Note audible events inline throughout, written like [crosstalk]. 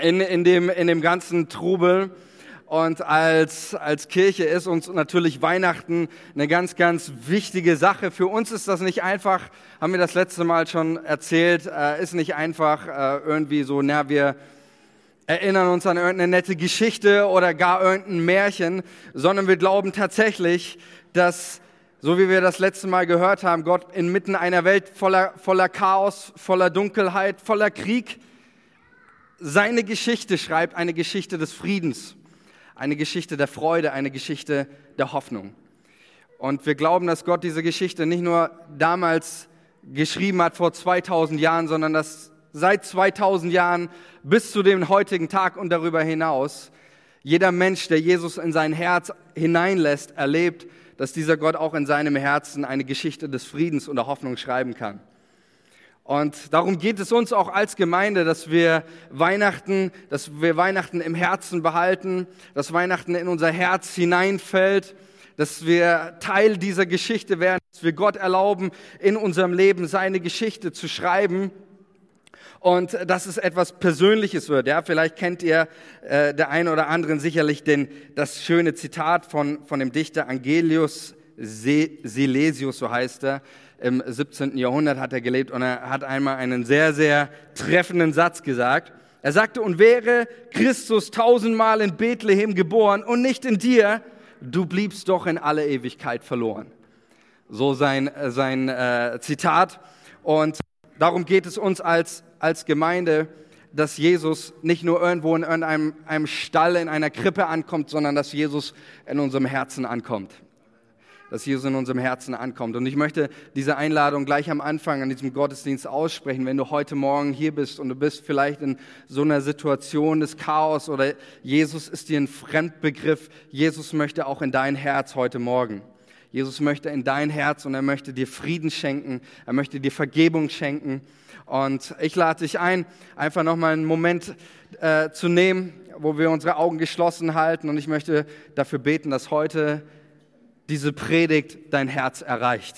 in, in, dem, in dem ganzen Trubel. Und als, als Kirche ist uns natürlich Weihnachten eine ganz, ganz wichtige Sache. Für uns ist das nicht einfach, haben wir das letzte Mal schon erzählt, äh, ist nicht einfach äh, irgendwie so, na, wir erinnern uns an irgendeine nette Geschichte oder gar irgendein Märchen, sondern wir glauben tatsächlich, dass, so wie wir das letzte Mal gehört haben, Gott inmitten einer Welt voller, voller Chaos, voller Dunkelheit, voller Krieg, seine Geschichte schreibt, eine Geschichte des Friedens eine Geschichte der Freude, eine Geschichte der Hoffnung. Und wir glauben, dass Gott diese Geschichte nicht nur damals geschrieben hat vor 2000 Jahren, sondern dass seit 2000 Jahren bis zu dem heutigen Tag und darüber hinaus jeder Mensch, der Jesus in sein Herz hineinlässt, erlebt, dass dieser Gott auch in seinem Herzen eine Geschichte des Friedens und der Hoffnung schreiben kann. Und darum geht es uns auch als Gemeinde, dass wir Weihnachten, dass wir Weihnachten im Herzen behalten, dass Weihnachten in unser Herz hineinfällt, dass wir Teil dieser Geschichte werden, dass wir Gott erlauben, in unserem Leben seine Geschichte zu schreiben und dass es etwas Persönliches wird. Ja, vielleicht kennt ihr äh, der eine oder anderen sicherlich den, das schöne Zitat von, von dem Dichter Angelius Silesius, so heißt er im 17. Jahrhundert hat er gelebt und er hat einmal einen sehr, sehr treffenden Satz gesagt. Er sagte, und wäre Christus tausendmal in Bethlehem geboren und nicht in dir, du bliebst doch in alle Ewigkeit verloren. So sein, sein äh, Zitat. Und darum geht es uns als, als Gemeinde, dass Jesus nicht nur irgendwo in irgendeinem einem Stall, in einer Krippe ankommt, sondern dass Jesus in unserem Herzen ankommt dass Jesus in unserem Herzen ankommt. Und ich möchte diese Einladung gleich am Anfang an diesem Gottesdienst aussprechen. Wenn du heute Morgen hier bist und du bist vielleicht in so einer Situation des Chaos oder Jesus ist dir ein Fremdbegriff, Jesus möchte auch in dein Herz heute Morgen. Jesus möchte in dein Herz und er möchte dir Frieden schenken, er möchte dir Vergebung schenken. Und ich lade dich ein, einfach nochmal einen Moment äh, zu nehmen, wo wir unsere Augen geschlossen halten. Und ich möchte dafür beten, dass heute diese Predigt dein Herz erreicht.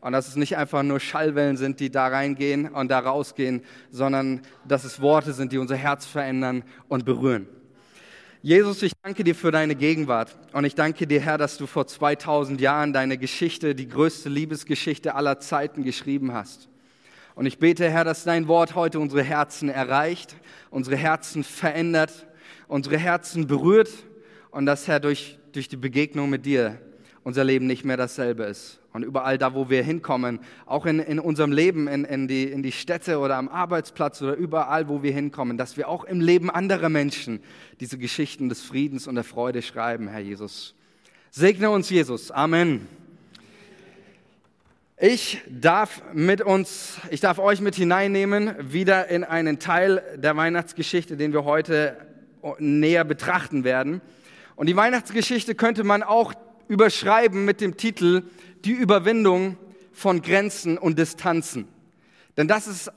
Und dass es nicht einfach nur Schallwellen sind, die da reingehen und da rausgehen, sondern dass es Worte sind, die unser Herz verändern und berühren. Jesus, ich danke dir für deine Gegenwart und ich danke dir, Herr, dass du vor 2000 Jahren deine Geschichte, die größte Liebesgeschichte aller Zeiten geschrieben hast. Und ich bete, Herr, dass dein Wort heute unsere Herzen erreicht, unsere Herzen verändert, unsere Herzen berührt und dass, Herr, durch, durch die Begegnung mit dir unser Leben nicht mehr dasselbe ist. Und überall da, wo wir hinkommen, auch in, in unserem Leben, in, in, die, in die Städte oder am Arbeitsplatz oder überall, wo wir hinkommen, dass wir auch im Leben anderer Menschen diese Geschichten des Friedens und der Freude schreiben, Herr Jesus. Segne uns, Jesus. Amen. Ich darf mit uns, ich darf euch mit hineinnehmen, wieder in einen Teil der Weihnachtsgeschichte, den wir heute näher betrachten werden. Und die Weihnachtsgeschichte könnte man auch überschreiben mit dem Titel Die Überwindung von Grenzen und Distanzen. Denn das ist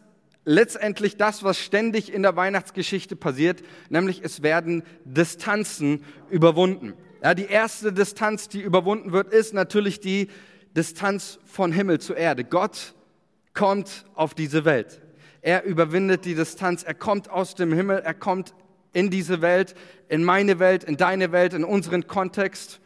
letztendlich das, was ständig in der Weihnachtsgeschichte passiert, nämlich es werden Distanzen überwunden. Ja, die erste Distanz, die überwunden wird, ist natürlich die Distanz von Himmel zu Erde. Gott kommt auf diese Welt. Er überwindet die Distanz. Er kommt aus dem Himmel. Er kommt in diese Welt, in meine Welt, in deine Welt, in unseren Kontext.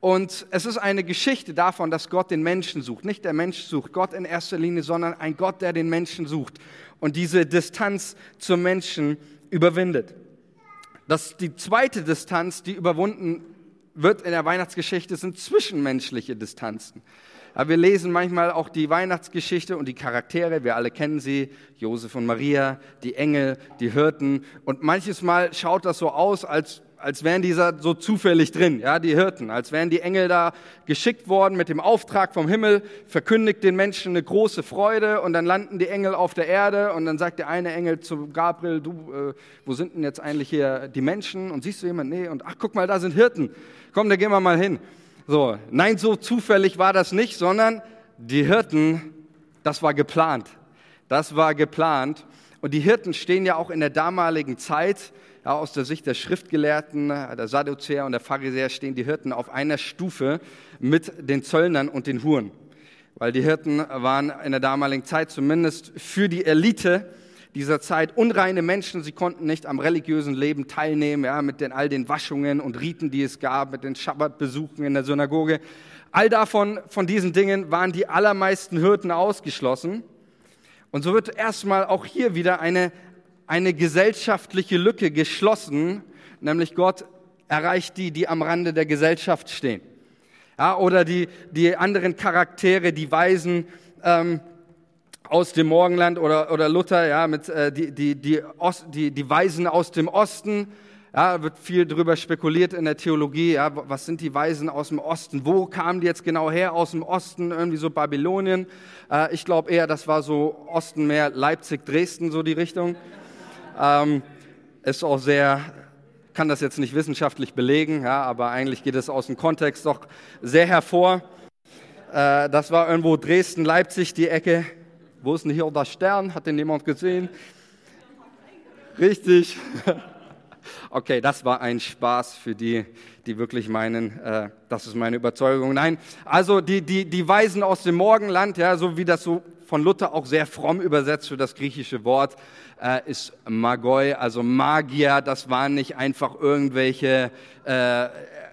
Und es ist eine Geschichte davon, dass Gott den Menschen sucht. Nicht der Mensch sucht Gott in erster Linie, sondern ein Gott, der den Menschen sucht und diese Distanz zum Menschen überwindet. Das, die zweite Distanz, die überwunden wird in der Weihnachtsgeschichte, sind zwischenmenschliche Distanzen. Aber wir lesen manchmal auch die Weihnachtsgeschichte und die Charaktere, wir alle kennen sie, Josef und Maria, die Engel, die Hirten. Und manches Mal schaut das so aus, als als wären die so zufällig drin, ja, die Hirten, als wären die Engel da geschickt worden mit dem Auftrag vom Himmel, verkündigt den Menschen eine große Freude und dann landen die Engel auf der Erde und dann sagt der eine Engel zu Gabriel, du, äh, wo sind denn jetzt eigentlich hier die Menschen? Und siehst du jemanden? Nee, und ach, guck mal, da sind Hirten. Komm, da gehen wir mal hin. So, nein, so zufällig war das nicht, sondern die Hirten, das war geplant. Das war geplant. Und die Hirten stehen ja auch in der damaligen Zeit aus der Sicht der Schriftgelehrten, der Sadduzäer und der Pharisäer stehen die Hirten auf einer Stufe mit den Zöllnern und den Huren. Weil die Hirten waren in der damaligen Zeit zumindest für die Elite dieser Zeit. Unreine Menschen, sie konnten nicht am religiösen Leben teilnehmen, ja, mit den, all den Waschungen und Riten, die es gab, mit den Schabbatbesuchen in der Synagoge. All davon, von diesen Dingen waren die allermeisten Hirten ausgeschlossen. Und so wird erstmal auch hier wieder eine, eine gesellschaftliche Lücke geschlossen, nämlich Gott erreicht die, die am Rande der Gesellschaft stehen. Ja, oder die, die anderen Charaktere, die Weisen ähm, aus dem Morgenland oder, oder Luther, ja, mit, äh, die, die, die, Ost, die, die Weisen aus dem Osten. Ja, wird viel drüber spekuliert in der Theologie. Ja, was sind die Weisen aus dem Osten? Wo kamen die jetzt genau her aus dem Osten? Irgendwie so Babylonien. Äh, ich glaube eher, das war so Osten mehr Leipzig, Dresden, so die Richtung. Ähm, ist auch sehr kann das jetzt nicht wissenschaftlich belegen, ja, aber eigentlich geht es aus dem Kontext doch sehr hervor. Äh, das war irgendwo Dresden, Leipzig, die Ecke. Wo ist denn hier der Stern? Hat den jemand gesehen? Richtig. [laughs] Okay, das war ein Spaß für die, die wirklich meinen, äh, das ist meine Überzeugung. Nein, also die, die, die Weisen aus dem Morgenland, ja, so wie das so von Luther auch sehr fromm übersetzt für das griechische Wort, äh, ist Magoi, also Magier. Das waren nicht einfach irgendwelche äh,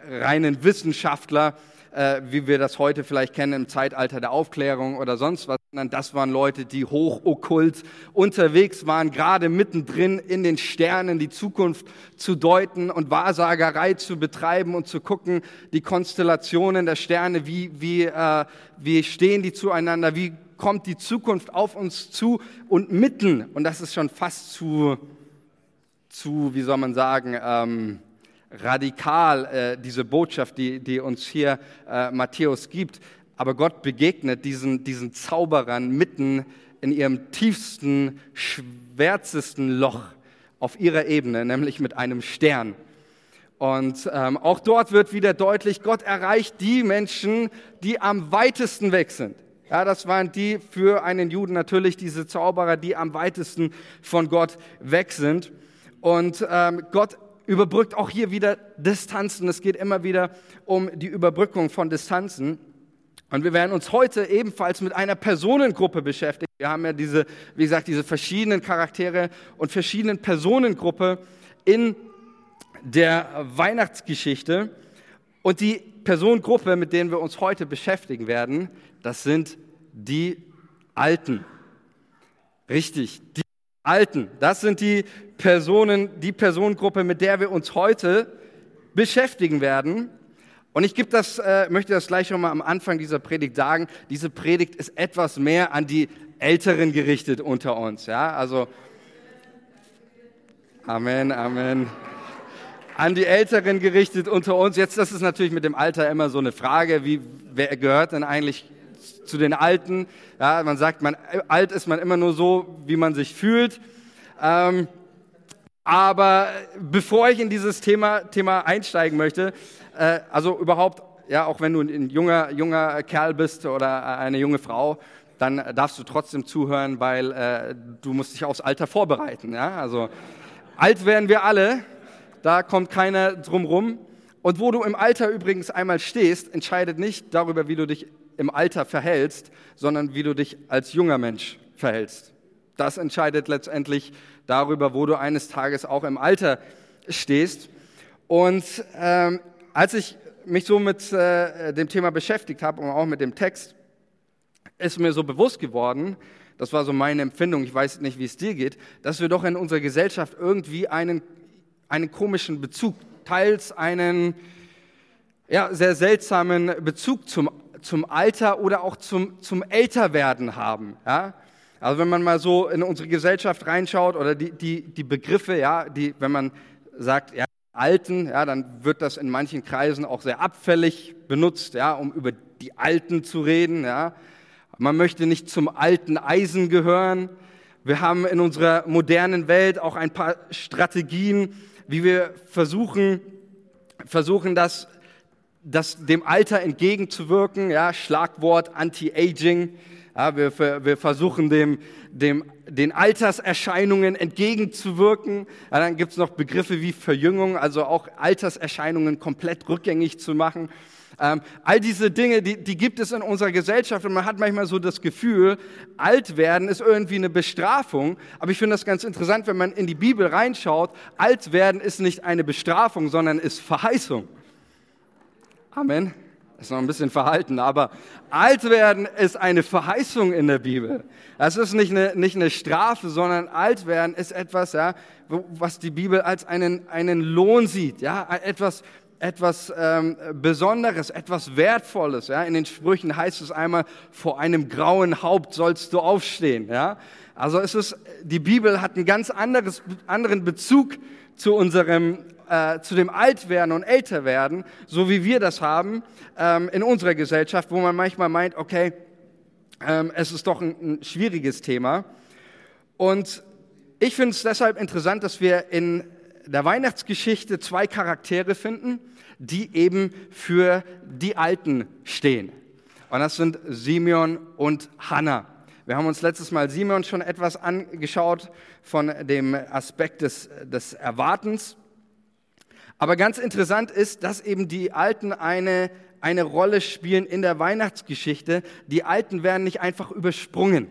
reinen Wissenschaftler, äh, wie wir das heute vielleicht kennen im Zeitalter der Aufklärung oder sonst was, sondern das waren Leute, die hochokkult unterwegs waren, gerade mittendrin in den Sternen die Zukunft zu deuten und Wahrsagerei zu betreiben und zu gucken, die Konstellationen der Sterne, wie, wie, äh, wie stehen die zueinander, wie kommt die Zukunft auf uns zu und mitten, und das ist schon fast zu, zu wie soll man sagen, ähm, radikal, äh, diese Botschaft, die, die uns hier äh, Matthäus gibt. Aber Gott begegnet diesen, diesen Zauberern mitten in ihrem tiefsten, schwärzesten Loch auf ihrer Ebene, nämlich mit einem Stern. Und ähm, auch dort wird wieder deutlich, Gott erreicht die Menschen, die am weitesten weg sind. Ja, das waren die für einen Juden natürlich diese Zauberer, die am weitesten von Gott weg sind. Und ähm, Gott überbrückt auch hier wieder Distanzen. Es geht immer wieder um die Überbrückung von Distanzen. Und wir werden uns heute ebenfalls mit einer Personengruppe beschäftigen. Wir haben ja diese, wie gesagt, diese verschiedenen Charaktere und verschiedenen Personengruppe in der Weihnachtsgeschichte. Und die Personengruppe, mit denen wir uns heute beschäftigen werden, das sind die Alten. Richtig, die Alten. Das sind die Personen, die Personengruppe, mit der wir uns heute beschäftigen werden. Und ich das, äh, möchte das gleich schon mal am Anfang dieser Predigt sagen. Diese Predigt ist etwas mehr an die Älteren gerichtet unter uns. Ja, also Amen, Amen. An die Älteren gerichtet unter uns. Jetzt, das ist natürlich mit dem Alter immer so eine Frage, wie wer gehört denn eigentlich zu den Alten. Ja, man sagt, man, alt ist man immer nur so, wie man sich fühlt. Ähm, aber bevor ich in dieses Thema, Thema einsteigen möchte, äh, also überhaupt, ja, auch wenn du ein junger, junger Kerl bist oder eine junge Frau, dann darfst du trotzdem zuhören, weil äh, du musst dich aufs Alter vorbereiten. Ja? Also alt werden wir alle, da kommt keiner drum rum. Und wo du im Alter übrigens einmal stehst, entscheidet nicht darüber, wie du dich im Alter verhältst, sondern wie du dich als junger Mensch verhältst. Das entscheidet letztendlich darüber, wo du eines Tages auch im Alter stehst. Und ähm, als ich mich so mit äh, dem Thema beschäftigt habe und auch mit dem Text, ist mir so bewusst geworden, das war so meine Empfindung, ich weiß nicht, wie es dir geht, dass wir doch in unserer Gesellschaft irgendwie einen, einen komischen Bezug, teils einen ja, sehr seltsamen Bezug zum zum Alter oder auch zum, zum Älterwerden haben. Ja? Also wenn man mal so in unsere Gesellschaft reinschaut oder die, die, die Begriffe, ja, die, wenn man sagt, ja, Alten, ja, dann wird das in manchen Kreisen auch sehr abfällig benutzt, ja, um über die Alten zu reden. Ja. Man möchte nicht zum alten Eisen gehören. Wir haben in unserer modernen Welt auch ein paar Strategien, wie wir versuchen, versuchen das das, dem Alter entgegenzuwirken, ja, Schlagwort Anti-Aging. Ja, wir, wir versuchen dem, dem, den Alterserscheinungen entgegenzuwirken. Ja, dann gibt es noch Begriffe wie Verjüngung, also auch Alterserscheinungen komplett rückgängig zu machen. Ähm, all diese Dinge, die, die gibt es in unserer Gesellschaft und man hat manchmal so das Gefühl, alt werden ist irgendwie eine Bestrafung. Aber ich finde das ganz interessant, wenn man in die Bibel reinschaut. Alt werden ist nicht eine Bestrafung, sondern ist Verheißung. Amen. Ist noch ein bisschen verhalten, aber alt werden ist eine Verheißung in der Bibel. Das ist nicht eine, nicht eine Strafe, sondern alt werden ist etwas, ja, was die Bibel als einen, einen Lohn sieht, ja, etwas, etwas ähm, Besonderes, etwas Wertvolles. Ja? In den Sprüchen heißt es einmal, vor einem grauen Haupt sollst du aufstehen. Ja? Also es ist, die Bibel hat einen ganz anderes, anderen Bezug zu unserem, äh, zu dem Altwerden und Älterwerden, so wie wir das haben ähm, in unserer Gesellschaft, wo man manchmal meint, okay, ähm, es ist doch ein, ein schwieriges Thema. Und ich finde es deshalb interessant, dass wir in der Weihnachtsgeschichte zwei Charaktere finden, die eben für die Alten stehen. Und das sind Simeon und Hannah. Wir haben uns letztes Mal Simeon schon etwas angeschaut von dem Aspekt des, des Erwartens. Aber ganz interessant ist, dass eben die Alten eine, eine Rolle spielen in der Weihnachtsgeschichte. Die Alten werden nicht einfach übersprungen.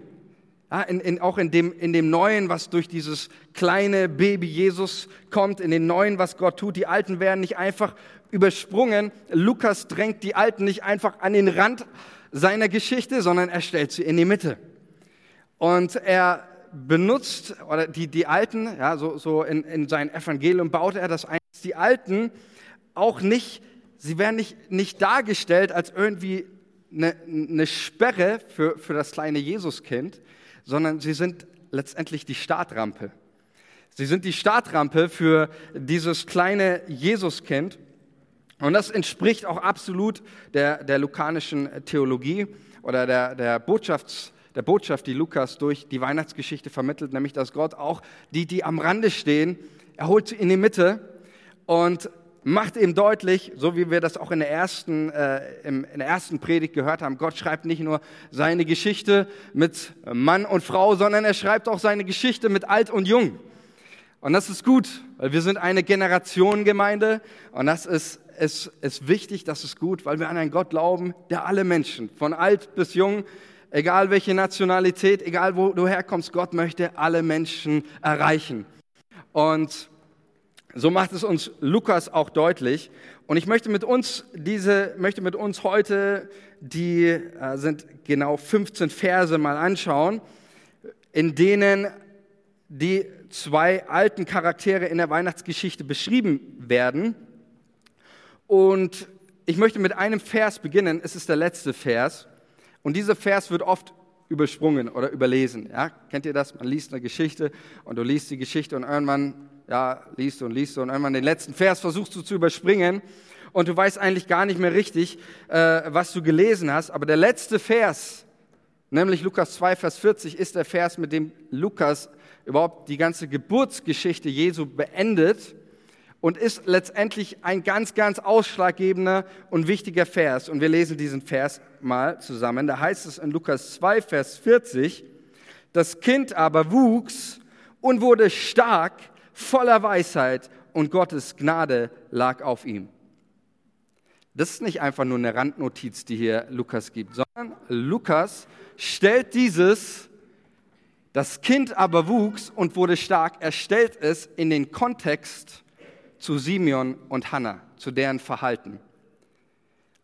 Ja, in, in, auch in dem, in dem Neuen, was durch dieses kleine Baby Jesus kommt, in dem Neuen, was Gott tut. Die Alten werden nicht einfach übersprungen. Lukas drängt die Alten nicht einfach an den Rand seiner Geschichte, sondern er stellt sie in die Mitte. Und er benutzt, oder die, die Alten, ja, so, so in, in sein Evangelium baut er das ein, die Alten auch nicht, sie werden nicht, nicht dargestellt als irgendwie eine, eine Sperre für, für das kleine Jesuskind, sondern sie sind letztendlich die Startrampe. Sie sind die Startrampe für dieses kleine Jesuskind. Und das entspricht auch absolut der, der lukanischen Theologie oder der, der, Botschafts, der Botschaft, die Lukas durch die Weihnachtsgeschichte vermittelt, nämlich dass Gott auch die, die am Rande stehen, er holt sie in die Mitte und macht eben deutlich, so wie wir das auch in der ersten, äh, im, in der ersten Predigt gehört haben, Gott schreibt nicht nur seine Geschichte mit Mann und Frau, sondern er schreibt auch seine Geschichte mit Alt und Jung. Und das ist gut, weil wir sind eine Generationengemeinde und das ist, ist, ist wichtig, das ist gut, weil wir an einen Gott glauben, der alle Menschen, von alt bis jung, egal welche Nationalität, egal wo du herkommst, Gott möchte alle Menschen erreichen. Und so macht es uns Lukas auch deutlich. Und ich möchte mit uns diese, möchte mit uns heute die äh, sind genau 15 Verse mal anschauen, in denen die zwei alten Charaktere in der Weihnachtsgeschichte beschrieben werden. Und ich möchte mit einem Vers beginnen. Es ist der letzte Vers. Und dieser Vers wird oft übersprungen oder überlesen. Ja? Kennt ihr das? Man liest eine Geschichte und du liest die Geschichte und irgendwann ja, liest und liest und irgendwann den letzten Vers versuchst du zu überspringen und du weißt eigentlich gar nicht mehr richtig, äh, was du gelesen hast. Aber der letzte Vers, nämlich Lukas 2, Vers 40, ist der Vers, mit dem Lukas überhaupt die ganze Geburtsgeschichte Jesu beendet und ist letztendlich ein ganz, ganz ausschlaggebender und wichtiger Vers. Und wir lesen diesen Vers mal zusammen. Da heißt es in Lukas 2, Vers 40, das Kind aber wuchs und wurde stark, voller Weisheit und Gottes Gnade lag auf ihm. Das ist nicht einfach nur eine Randnotiz, die hier Lukas gibt, sondern Lukas stellt dieses, das Kind aber wuchs und wurde stark, er stellt es in den Kontext zu Simeon und Hannah, zu deren Verhalten.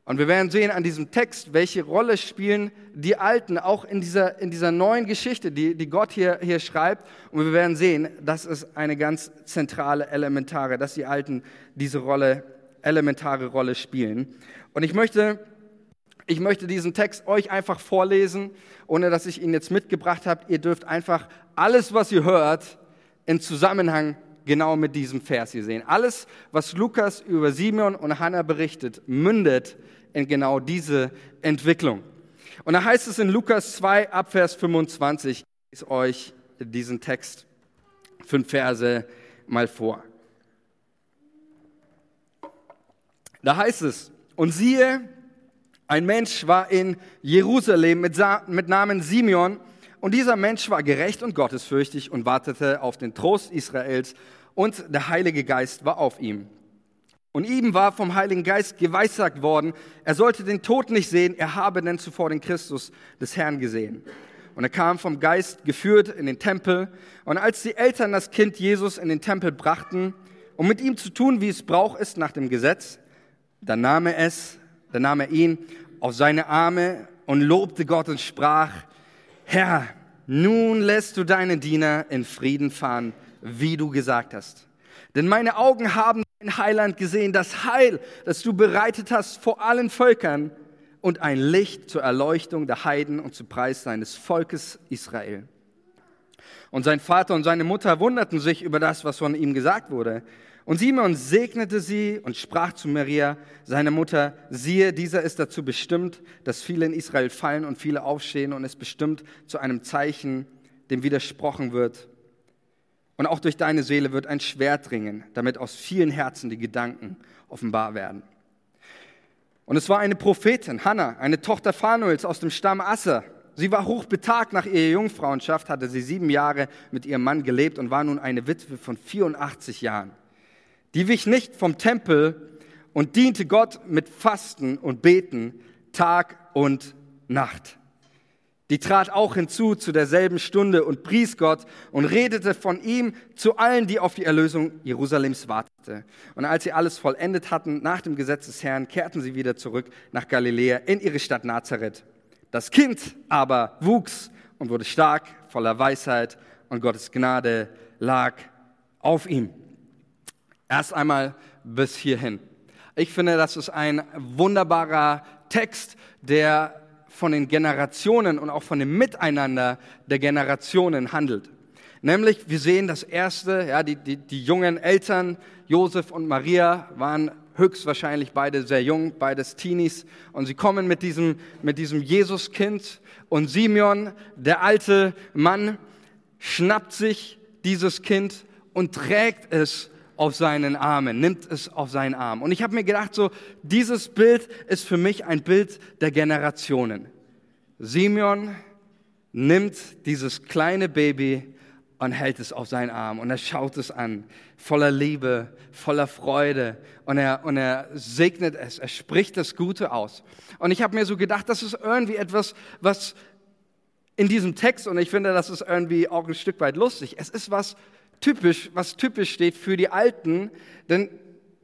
Und wir werden sehen an diesem Text, welche Rolle spielen die Alten auch in dieser, in dieser neuen Geschichte, die, die Gott hier, hier schreibt. Und wir werden sehen, das ist eine ganz zentrale, elementare, dass die Alten diese Rolle, elementare Rolle spielen. Und ich möchte, ich möchte diesen Text euch einfach vorlesen, ohne dass ich ihn jetzt mitgebracht habe. Ihr dürft einfach alles, was ihr hört, in Zusammenhang genau mit diesem Vers hier sehen. Alles, was Lukas über Simeon und Hannah berichtet, mündet in genau diese Entwicklung. Und da heißt es in Lukas 2 ab Vers 25, ich lese euch diesen Text, fünf Verse mal vor. Da heißt es, und siehe, ein Mensch war in Jerusalem mit, mit Namen Simeon, und dieser Mensch war gerecht und gottesfürchtig und wartete auf den Trost Israels, und der Heilige Geist war auf ihm. Und ihm war vom Heiligen Geist geweissagt worden, er sollte den Tod nicht sehen, er habe denn zuvor den Christus des Herrn gesehen. Und er kam vom Geist geführt in den Tempel. Und als die Eltern das Kind Jesus in den Tempel brachten, um mit ihm zu tun, wie es Brauch ist nach dem Gesetz, dann nahm er es, dann nahm er ihn auf seine Arme und lobte Gott und sprach, Herr, nun lässt du deine Diener in Frieden fahren, wie du gesagt hast. Denn meine Augen haben dein Heiland gesehen, das Heil, das du bereitet hast vor allen Völkern und ein Licht zur Erleuchtung der Heiden und zu Preis seines Volkes Israel. Und sein Vater und seine Mutter wunderten sich über das, was von ihm gesagt wurde. Und Simon segnete sie und sprach zu Maria, seine Mutter, siehe, dieser ist dazu bestimmt, dass viele in Israel fallen und viele aufstehen und ist bestimmt zu einem Zeichen, dem widersprochen wird. Und auch durch deine Seele wird ein Schwert dringen, damit aus vielen Herzen die Gedanken offenbar werden. Und es war eine Prophetin, Hannah, eine Tochter Phanuels aus dem Stamm Asser. Sie war hochbetagt nach ihrer Jungfrauenschaft, hatte sie sieben Jahre mit ihrem Mann gelebt und war nun eine Witwe von 84 Jahren. Die wich nicht vom Tempel und diente Gott mit Fasten und Beten Tag und Nacht. Die trat auch hinzu zu derselben Stunde und pries Gott und redete von ihm zu allen, die auf die Erlösung Jerusalems wartete. Und als sie alles vollendet hatten nach dem Gesetz des Herrn, kehrten sie wieder zurück nach Galiläa in ihre Stadt Nazareth. Das Kind aber wuchs und wurde stark, voller Weisheit und Gottes Gnade lag auf ihm. Erst einmal bis hierhin. Ich finde, das ist ein wunderbarer Text, der von den Generationen und auch von dem Miteinander der Generationen handelt. Nämlich, wir sehen das erste, ja, die, die, die jungen Eltern, Josef und Maria, waren höchstwahrscheinlich beide sehr jung, beides Teenies. Und sie kommen mit diesem, mit diesem Jesuskind. Und Simeon, der alte Mann, schnappt sich dieses Kind und trägt es auf seinen Armen, nimmt es auf seinen Arm. Und ich habe mir gedacht, so dieses Bild ist für mich ein Bild der Generationen. Simeon nimmt dieses kleine Baby und hält es auf seinen Arm und er schaut es an, voller Liebe, voller Freude und er, und er segnet es, er spricht das Gute aus. Und ich habe mir so gedacht, das ist irgendwie etwas, was in diesem Text, und ich finde, das ist irgendwie auch ein Stück weit lustig, es ist was, typisch, was typisch steht für die Alten, denn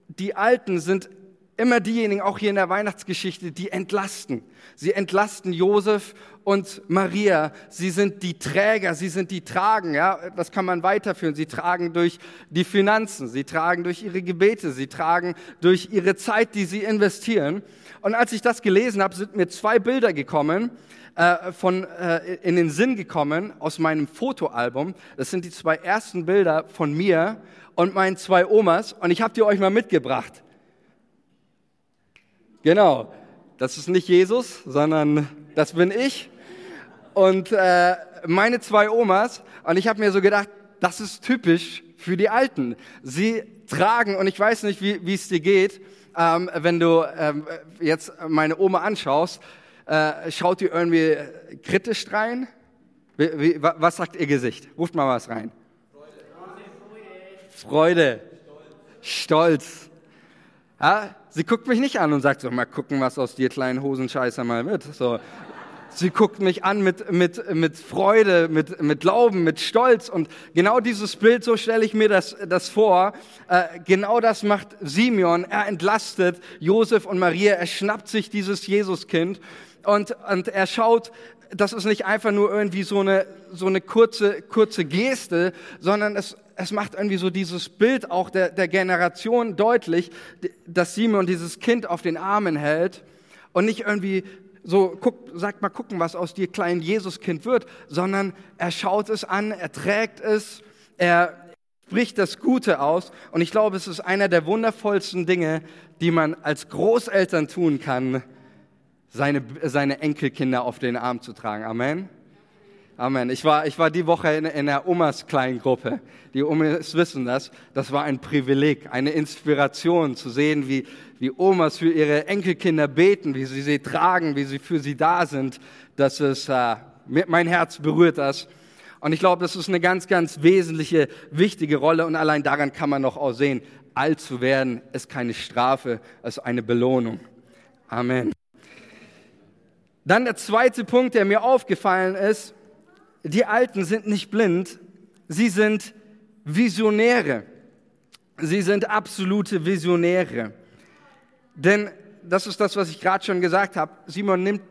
die Alten sind immer diejenigen, auch hier in der Weihnachtsgeschichte, die entlasten. Sie entlasten Josef und Maria. Sie sind die Träger, sie sind die Tragen, ja. Das kann man weiterführen. Sie tragen durch die Finanzen, sie tragen durch ihre Gebete, sie tragen durch ihre Zeit, die sie investieren. Und als ich das gelesen habe, sind mir zwei Bilder gekommen, äh, von, äh, in den Sinn gekommen aus meinem Fotoalbum. Das sind die zwei ersten Bilder von mir und meinen zwei Omas und ich habe die euch mal mitgebracht. Genau, das ist nicht Jesus, sondern das bin ich und äh, meine zwei Omas und ich habe mir so gedacht, das ist typisch für die Alten. Sie tragen und ich weiß nicht, wie es dir geht, ähm, wenn du ähm, jetzt meine Oma anschaust äh, schaut ihr irgendwie kritisch rein? Wie, wie, was sagt ihr Gesicht? Ruft mal was rein. Freude. Stolz. Ja, sie guckt mich nicht an und sagt so, mal gucken, was aus dir kleinen Hosenscheißer mal wird. So. Sie guckt mich an mit, mit, mit Freude, mit, mit Glauben, mit Stolz. Und genau dieses Bild, so stelle ich mir das, das vor, äh, genau das macht Simeon. Er entlastet Josef und Maria, er schnappt sich dieses Jesuskind und, und er schaut, das ist nicht einfach nur irgendwie so eine, so eine kurze, kurze Geste, sondern es, es macht irgendwie so dieses Bild auch der, der Generation deutlich, dass Simon dieses Kind auf den Armen hält und nicht irgendwie so, guck, sagt mal gucken, was aus dir kleinen Jesuskind wird, sondern er schaut es an, er trägt es, er spricht das Gute aus. Und ich glaube, es ist einer der wundervollsten Dinge, die man als Großeltern tun kann, seine, seine Enkelkinder auf den Arm zu tragen. Amen. Amen. Ich war, ich war die Woche in, in der Omas Kleingruppe. Die Omas wissen das. Das war ein Privileg, eine Inspiration zu sehen, wie, wie Omas für ihre Enkelkinder beten, wie sie sie tragen, wie sie für sie da sind. Das ist, äh, mein Herz berührt das. Und ich glaube, das ist eine ganz, ganz wesentliche, wichtige Rolle und allein daran kann man noch auch sehen, alt zu werden ist keine Strafe, es ist eine Belohnung. Amen. Dann der zweite Punkt, der mir aufgefallen ist, die Alten sind nicht blind, sie sind Visionäre. Sie sind absolute Visionäre. Denn das ist das, was ich gerade schon gesagt habe. Simon nimmt,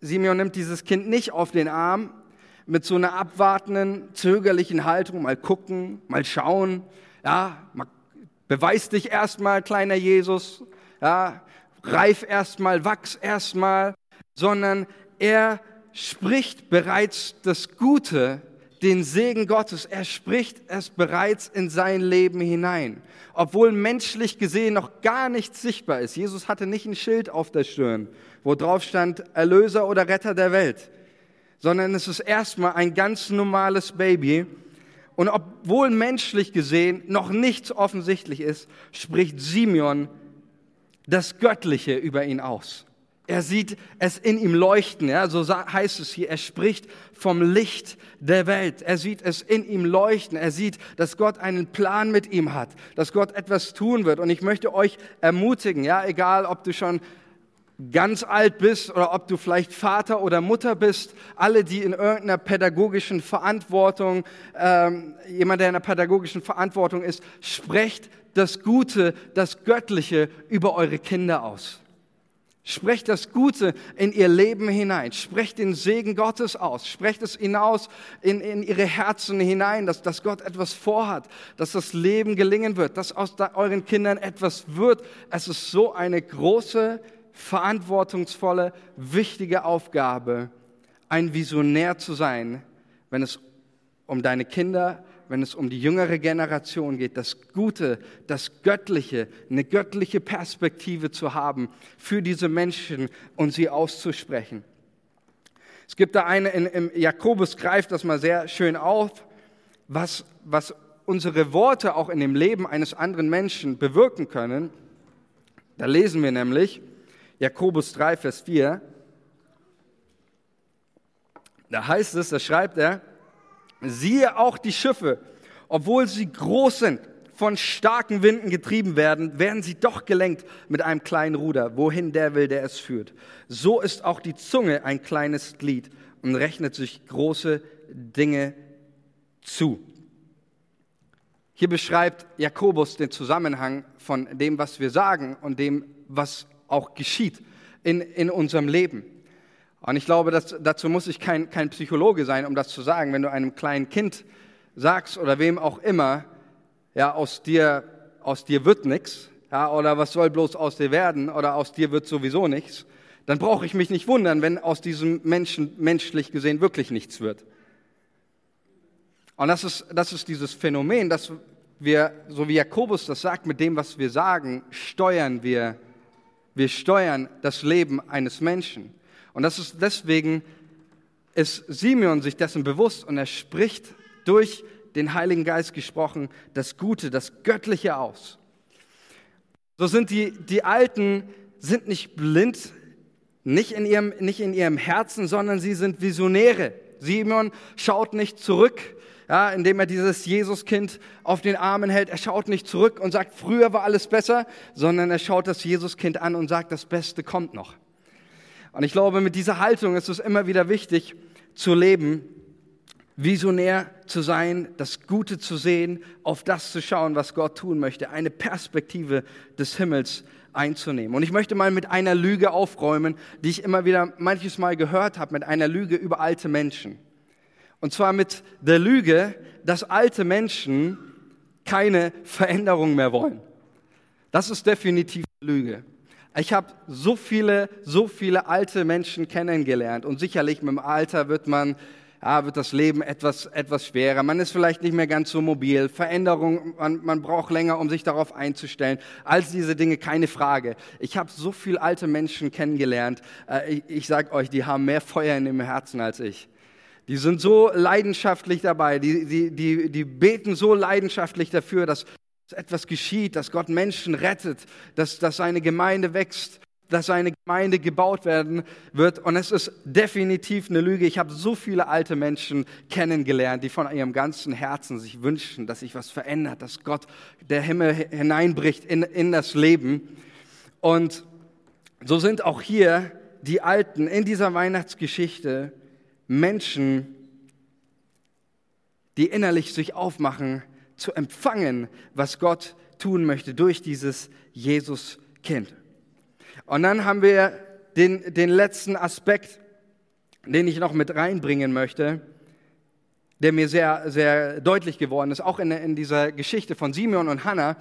Simon nimmt dieses Kind nicht auf den Arm mit so einer abwartenden, zögerlichen Haltung, mal gucken, mal schauen, ja, beweis dich erstmal, kleiner Jesus, ja, reif erstmal, wachs erstmal, sondern er spricht bereits das Gute, den Segen Gottes. Er spricht es bereits in sein Leben hinein. Obwohl menschlich gesehen noch gar nichts sichtbar ist. Jesus hatte nicht ein Schild auf der Stirn, wo drauf stand Erlöser oder Retter der Welt, sondern es ist erstmal ein ganz normales Baby. Und obwohl menschlich gesehen noch nichts offensichtlich ist, spricht Simeon das Göttliche über ihn aus. Er sieht es in ihm leuchten, ja, so heißt es hier. Er spricht vom Licht der Welt. Er sieht es in ihm leuchten. Er sieht, dass Gott einen Plan mit ihm hat, dass Gott etwas tun wird. Und ich möchte euch ermutigen, ja, egal ob du schon ganz alt bist oder ob du vielleicht Vater oder Mutter bist, alle, die in irgendeiner pädagogischen Verantwortung, ähm, jemand, der in einer pädagogischen Verantwortung ist, sprecht das Gute, das Göttliche über eure Kinder aus. Sprecht das Gute in ihr Leben hinein. Sprecht den Segen Gottes aus. Sprecht es hinaus in, in ihre Herzen hinein, dass, dass Gott etwas vorhat, dass das Leben gelingen wird, dass aus da, euren Kindern etwas wird. Es ist so eine große, verantwortungsvolle, wichtige Aufgabe, ein Visionär zu sein, wenn es um deine Kinder wenn es um die jüngere Generation geht, das Gute, das Göttliche, eine göttliche Perspektive zu haben für diese Menschen und sie auszusprechen. Es gibt da eine, in, im Jakobus greift das mal sehr schön auf, was, was unsere Worte auch in dem Leben eines anderen Menschen bewirken können. Da lesen wir nämlich Jakobus 3, Vers 4. Da heißt es, da schreibt er, Siehe auch die Schiffe, obwohl sie groß sind, von starken Winden getrieben werden, werden sie doch gelenkt mit einem kleinen Ruder, wohin der will, der es führt. So ist auch die Zunge ein kleines Glied und rechnet sich große Dinge zu. Hier beschreibt Jakobus den Zusammenhang von dem, was wir sagen und dem, was auch geschieht in, in unserem Leben. Und ich glaube, dass, dazu muss ich kein, kein Psychologe sein, um das zu sagen. Wenn du einem kleinen Kind sagst oder wem auch immer, ja, aus dir, aus dir wird nichts, ja, oder was soll bloß aus dir werden, oder aus dir wird sowieso nichts, dann brauche ich mich nicht wundern, wenn aus diesem Menschen menschlich gesehen wirklich nichts wird. Und das ist, das ist dieses Phänomen, dass wir, so wie Jakobus das sagt, mit dem, was wir sagen, steuern wir, wir steuern das Leben eines Menschen. Und das ist deswegen, ist Simeon sich dessen bewusst und er spricht durch den Heiligen Geist gesprochen das Gute, das Göttliche aus. So sind die, die Alten sind nicht blind, nicht in, ihrem, nicht in ihrem Herzen, sondern sie sind Visionäre. Simeon schaut nicht zurück, ja, indem er dieses Jesuskind auf den Armen hält. Er schaut nicht zurück und sagt, früher war alles besser, sondern er schaut das Jesuskind an und sagt, das Beste kommt noch. Und ich glaube, mit dieser Haltung ist es immer wieder wichtig zu leben, visionär zu sein, das Gute zu sehen, auf das zu schauen, was Gott tun möchte, eine Perspektive des Himmels einzunehmen. Und ich möchte mal mit einer Lüge aufräumen, die ich immer wieder manches Mal gehört habe, mit einer Lüge über alte Menschen. Und zwar mit der Lüge, dass alte Menschen keine Veränderung mehr wollen. Das ist definitiv Lüge. Ich habe so viele, so viele alte Menschen kennengelernt und sicherlich mit dem Alter wird man, ja, wird das Leben etwas, etwas schwerer. Man ist vielleicht nicht mehr ganz so mobil. Veränderung, man, man braucht länger, um sich darauf einzustellen. All diese Dinge, keine Frage. Ich habe so viele alte Menschen kennengelernt. Äh, ich, ich sage euch, die haben mehr Feuer in dem Herzen als ich. Die sind so leidenschaftlich dabei, die, die, die, die beten so leidenschaftlich dafür, dass etwas geschieht, dass Gott Menschen rettet, dass, dass seine Gemeinde wächst. dass seine Gemeinde gebaut werden wird. Und es ist definitiv eine Lüge. Ich habe so viele alte Menschen kennengelernt, die von ihrem ganzen Herzen sich wünschen, dass sich was verändert, dass Gott der Himmel hineinbricht in, in das Leben. Und so sind auch hier die Alten in dieser Weihnachtsgeschichte Menschen, die innerlich sich aufmachen, zu empfangen, was Gott tun möchte durch dieses Jesus-Kind. Und dann haben wir den, den letzten Aspekt, den ich noch mit reinbringen möchte, der mir sehr, sehr deutlich geworden ist, auch in, in dieser Geschichte von Simeon und Hannah,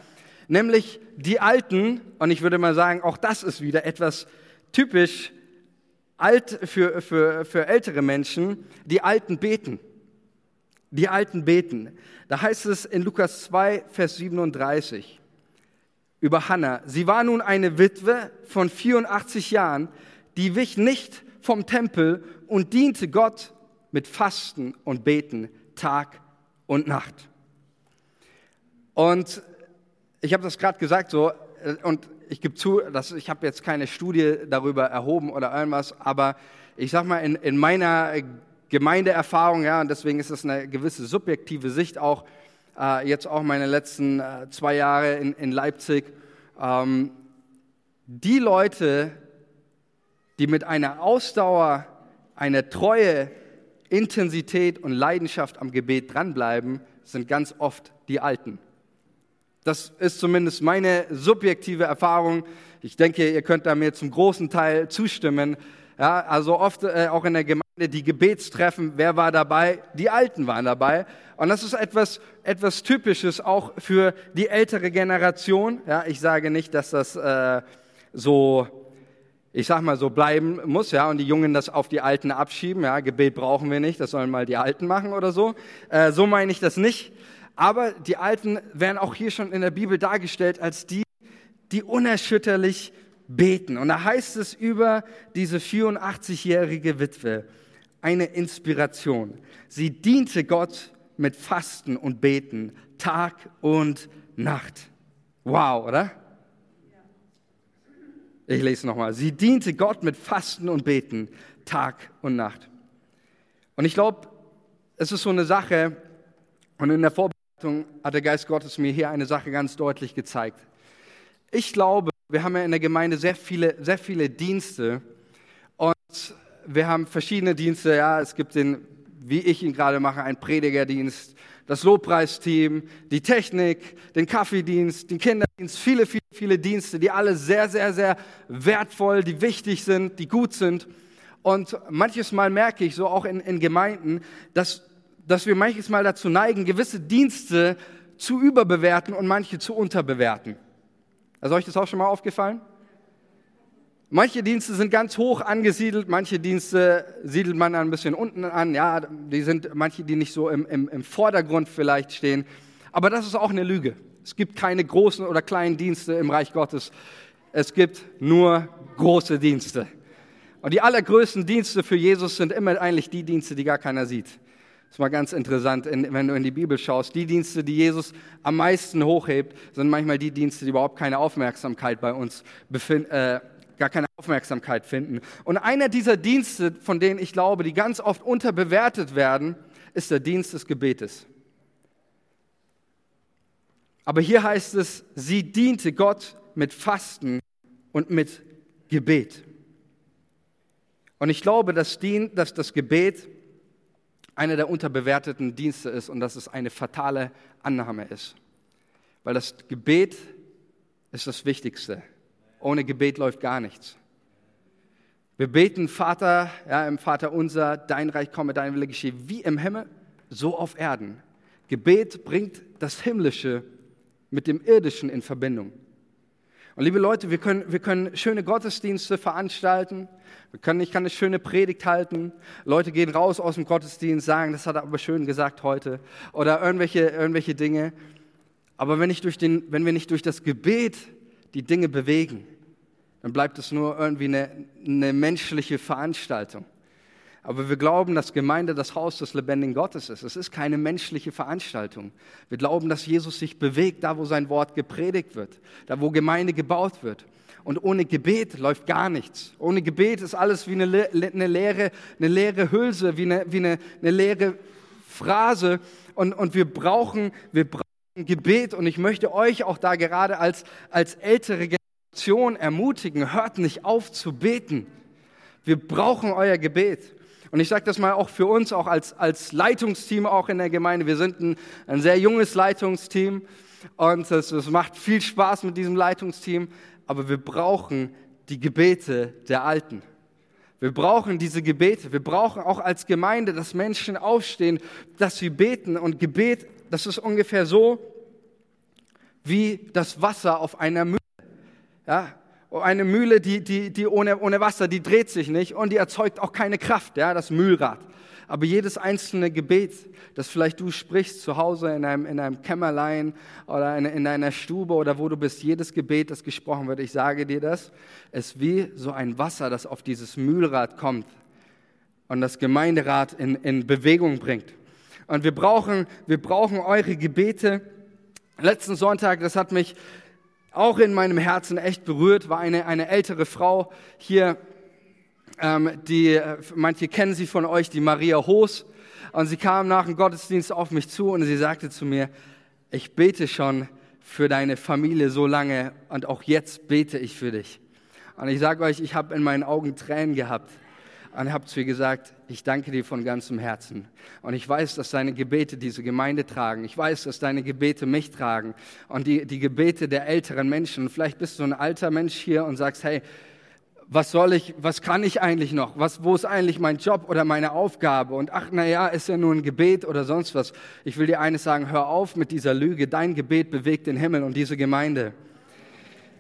nämlich die Alten, und ich würde mal sagen, auch das ist wieder etwas typisch alt für, für, für ältere Menschen, die Alten beten. Die Alten beten. Da heißt es in Lukas 2, Vers 37 über Hannah. Sie war nun eine Witwe von 84 Jahren, die wich nicht vom Tempel und diente Gott mit Fasten und Beten Tag und Nacht. Und ich habe das gerade gesagt so äh, und ich gebe zu, dass ich habe jetzt keine Studie darüber erhoben oder irgendwas, aber ich sag mal in, in meiner Gemeindeerfahrung, ja, und deswegen ist es eine gewisse subjektive Sicht auch, äh, jetzt auch meine letzten äh, zwei Jahre in, in Leipzig, ähm, die Leute, die mit einer Ausdauer, einer Treue, Intensität und Leidenschaft am Gebet dranbleiben, sind ganz oft die Alten. Das ist zumindest meine subjektive Erfahrung. Ich denke, ihr könnt da mir zum großen Teil zustimmen. Ja, also oft äh, auch in der Gemeinde die Gebetstreffen, wer war dabei? Die Alten waren dabei. Und das ist etwas, etwas Typisches auch für die ältere Generation. Ja, ich sage nicht, dass das äh, so, ich sag mal so bleiben muss, ja, und die Jungen das auf die Alten abschieben. Ja, Gebet brauchen wir nicht, das sollen mal die Alten machen oder so. Äh, so meine ich das nicht. Aber die Alten werden auch hier schon in der Bibel dargestellt als die, die unerschütterlich beten. Und da heißt es über diese 84-jährige Witwe, eine Inspiration. Sie diente Gott mit Fasten und Beten, Tag und Nacht. Wow, oder? Ich lese nochmal. Sie diente Gott mit Fasten und Beten, Tag und Nacht. Und ich glaube, es ist so eine Sache, und in der Vorbereitung hat der Geist Gottes mir hier eine Sache ganz deutlich gezeigt. Ich glaube, wir haben ja in der Gemeinde sehr viele, sehr viele Dienste und wir haben verschiedene Dienste. Ja, es gibt den, wie ich ihn gerade mache, einen Predigerdienst, das Lobpreisteam, die Technik, den Kaffeedienst, den Kinderdienst, viele, viele, viele Dienste, die alle sehr, sehr, sehr wertvoll, die wichtig sind, die gut sind. Und manches Mal merke ich so auch in, in Gemeinden, dass, dass wir manches Mal dazu neigen, gewisse Dienste zu überbewerten und manche zu unterbewerten. Ist euch das auch schon mal aufgefallen? Manche Dienste sind ganz hoch angesiedelt, manche Dienste siedelt man ein bisschen unten an. Ja, die sind manche, die nicht so im, im, im Vordergrund vielleicht stehen. Aber das ist auch eine Lüge. Es gibt keine großen oder kleinen Dienste im Reich Gottes. Es gibt nur große Dienste. Und die allergrößten Dienste für Jesus sind immer eigentlich die Dienste, die gar keiner sieht. Das ist mal ganz interessant, wenn du in die Bibel schaust. Die Dienste, die Jesus am meisten hochhebt, sind manchmal die Dienste, die überhaupt keine Aufmerksamkeit bei uns befinden. Äh, gar keine Aufmerksamkeit finden. Und einer dieser Dienste, von denen ich glaube, die ganz oft unterbewertet werden, ist der Dienst des Gebetes. Aber hier heißt es, sie diente Gott mit Fasten und mit Gebet. Und ich glaube, dass, das Gebet einer der unterbewerteten Dienste ist und dass es eine fatale Annahme ist. Weil das Gebet ist das Wichtigste. Ohne Gebet läuft gar nichts. Wir beten, Vater, ja, im Vater unser, dein Reich komme, dein Wille geschehe, wie im Himmel, so auf Erden. Gebet bringt das Himmlische mit dem Irdischen in Verbindung. Und liebe Leute, wir können, wir können schöne Gottesdienste veranstalten. Wir können, ich kann eine schöne Predigt halten. Leute gehen raus aus dem Gottesdienst, sagen, das hat er aber schön gesagt heute. Oder irgendwelche, irgendwelche Dinge. Aber wenn, ich durch den, wenn wir nicht durch das Gebet die Dinge bewegen, dann bleibt es nur irgendwie eine, eine menschliche Veranstaltung. Aber wir glauben, dass Gemeinde das Haus des lebendigen Gottes ist. Es ist keine menschliche Veranstaltung. Wir glauben, dass Jesus sich bewegt, da wo sein Wort gepredigt wird, da wo Gemeinde gebaut wird. Und ohne Gebet läuft gar nichts. Ohne Gebet ist alles wie eine, eine, leere, eine leere Hülse, wie eine, wie eine, eine leere Phrase. Und, und wir, brauchen, wir brauchen Gebet. Und ich möchte euch auch da gerade als, als ältere Generation ermutigen, hört nicht auf zu beten. Wir brauchen euer Gebet. Und ich sage das mal auch für uns, auch als, als Leitungsteam auch in der Gemeinde. Wir sind ein, ein sehr junges Leitungsteam und es, es macht viel Spaß mit diesem Leitungsteam, aber wir brauchen die Gebete der Alten. Wir brauchen diese Gebete. Wir brauchen auch als Gemeinde, dass Menschen aufstehen, dass sie beten. Und Gebet, das ist ungefähr so wie das Wasser auf einer Mühle. Ja, eine Mühle, die, die, die ohne, ohne Wasser, die dreht sich nicht und die erzeugt auch keine Kraft, ja, das Mühlrad. Aber jedes einzelne Gebet, das vielleicht du sprichst zu Hause in einem, in einem Kämmerlein oder in, in deiner Stube oder wo du bist, jedes Gebet, das gesprochen wird, ich sage dir das, ist wie so ein Wasser, das auf dieses Mühlrad kommt und das Gemeinderat in, in Bewegung bringt. Und wir brauchen, wir brauchen eure Gebete. Letzten Sonntag, das hat mich auch in meinem Herzen echt berührt, war eine, eine ältere Frau hier, ähm, die, äh, manche kennen sie von euch, die Maria Hoos. Und sie kam nach dem Gottesdienst auf mich zu und sie sagte zu mir, ich bete schon für deine Familie so lange und auch jetzt bete ich für dich. Und ich sage euch, ich habe in meinen Augen Tränen gehabt und habe zu ihr gesagt, ich danke dir von ganzem Herzen. Und ich weiß, dass deine Gebete diese Gemeinde tragen. Ich weiß, dass deine Gebete mich tragen und die, die Gebete der älteren Menschen. vielleicht bist du ein alter Mensch hier und sagst, hey, was soll ich, was kann ich eigentlich noch? Was, wo ist eigentlich mein Job oder meine Aufgabe? Und ach, na ja, ist ja nur ein Gebet oder sonst was. Ich will dir eines sagen, hör auf mit dieser Lüge. Dein Gebet bewegt den Himmel und diese Gemeinde.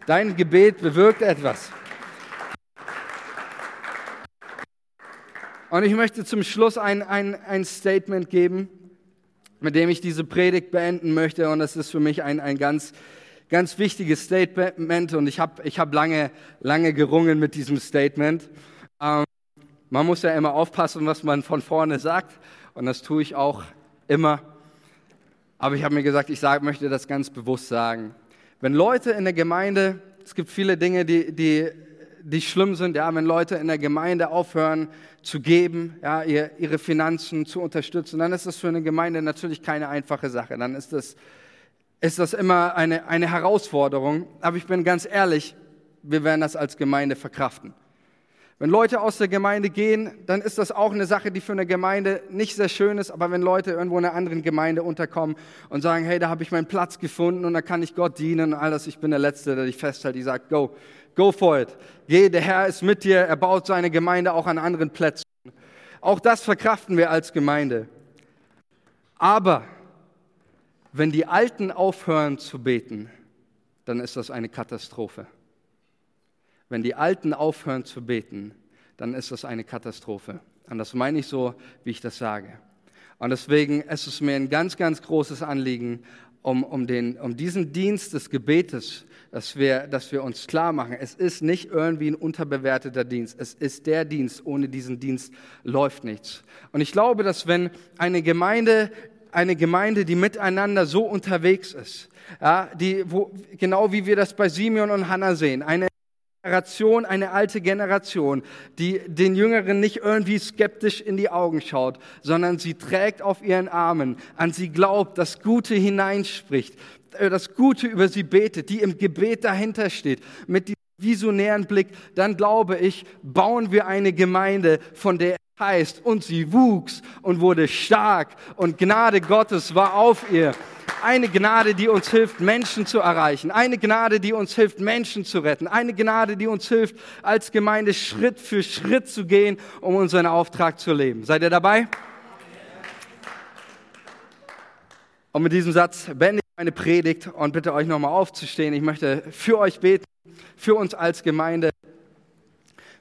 Dein Gebet bewirkt etwas. Und ich möchte zum Schluss ein, ein, ein Statement geben, mit dem ich diese Predigt beenden möchte. Und das ist für mich ein, ein ganz, ganz wichtiges Statement. Und ich habe ich hab lange, lange gerungen mit diesem Statement. Ähm, man muss ja immer aufpassen, was man von vorne sagt. Und das tue ich auch immer. Aber ich habe mir gesagt, ich sag, möchte das ganz bewusst sagen. Wenn Leute in der Gemeinde, es gibt viele Dinge, die, die die schlimm sind, ja, wenn Leute in der Gemeinde aufhören zu geben, ja, ihr, ihre Finanzen zu unterstützen, dann ist das für eine Gemeinde natürlich keine einfache Sache. Dann ist das, ist das immer eine, eine Herausforderung. Aber ich bin ganz ehrlich, wir werden das als Gemeinde verkraften. Wenn Leute aus der Gemeinde gehen, dann ist das auch eine Sache, die für eine Gemeinde nicht sehr schön ist. Aber wenn Leute irgendwo in einer anderen Gemeinde unterkommen und sagen, hey, da habe ich meinen Platz gefunden und da kann ich Gott dienen und all das, ich bin der Letzte, der dich festhält, die sagt, go, Go for it. Geh, der Herr ist mit dir. Er baut seine Gemeinde auch an anderen Plätzen. Auch das verkraften wir als Gemeinde. Aber wenn die Alten aufhören zu beten, dann ist das eine Katastrophe. Wenn die Alten aufhören zu beten, dann ist das eine Katastrophe. Und das meine ich so, wie ich das sage. Und deswegen ist es mir ein ganz, ganz großes Anliegen, um, um, den, um diesen Dienst des Gebetes dass wir, dass wir uns klar machen, es ist nicht irgendwie ein unterbewerteter Dienst. Es ist der Dienst. Ohne diesen Dienst läuft nichts. Und ich glaube, dass wenn eine Gemeinde, eine Gemeinde, die miteinander so unterwegs ist, ja, die, wo, genau wie wir das bei Simeon und Hannah sehen, eine Generation, eine alte Generation, die den Jüngeren nicht irgendwie skeptisch in die Augen schaut, sondern sie trägt auf ihren Armen, an sie glaubt, das Gute hineinspricht, äh, das Gute über sie betet, die im Gebet dahinter steht, mit diesem visionären Blick, dann glaube ich, bauen wir eine Gemeinde, von der heißt, und sie wuchs und wurde stark und Gnade Gottes war auf ihr. Eine Gnade, die uns hilft, Menschen zu erreichen. Eine Gnade, die uns hilft, Menschen zu retten. Eine Gnade, die uns hilft, als Gemeinde Schritt für Schritt zu gehen, um unseren Auftrag zu leben. Seid ihr dabei? Und mit diesem Satz beende ich meine Predigt und bitte euch nochmal aufzustehen. Ich möchte für euch beten, für uns als Gemeinde.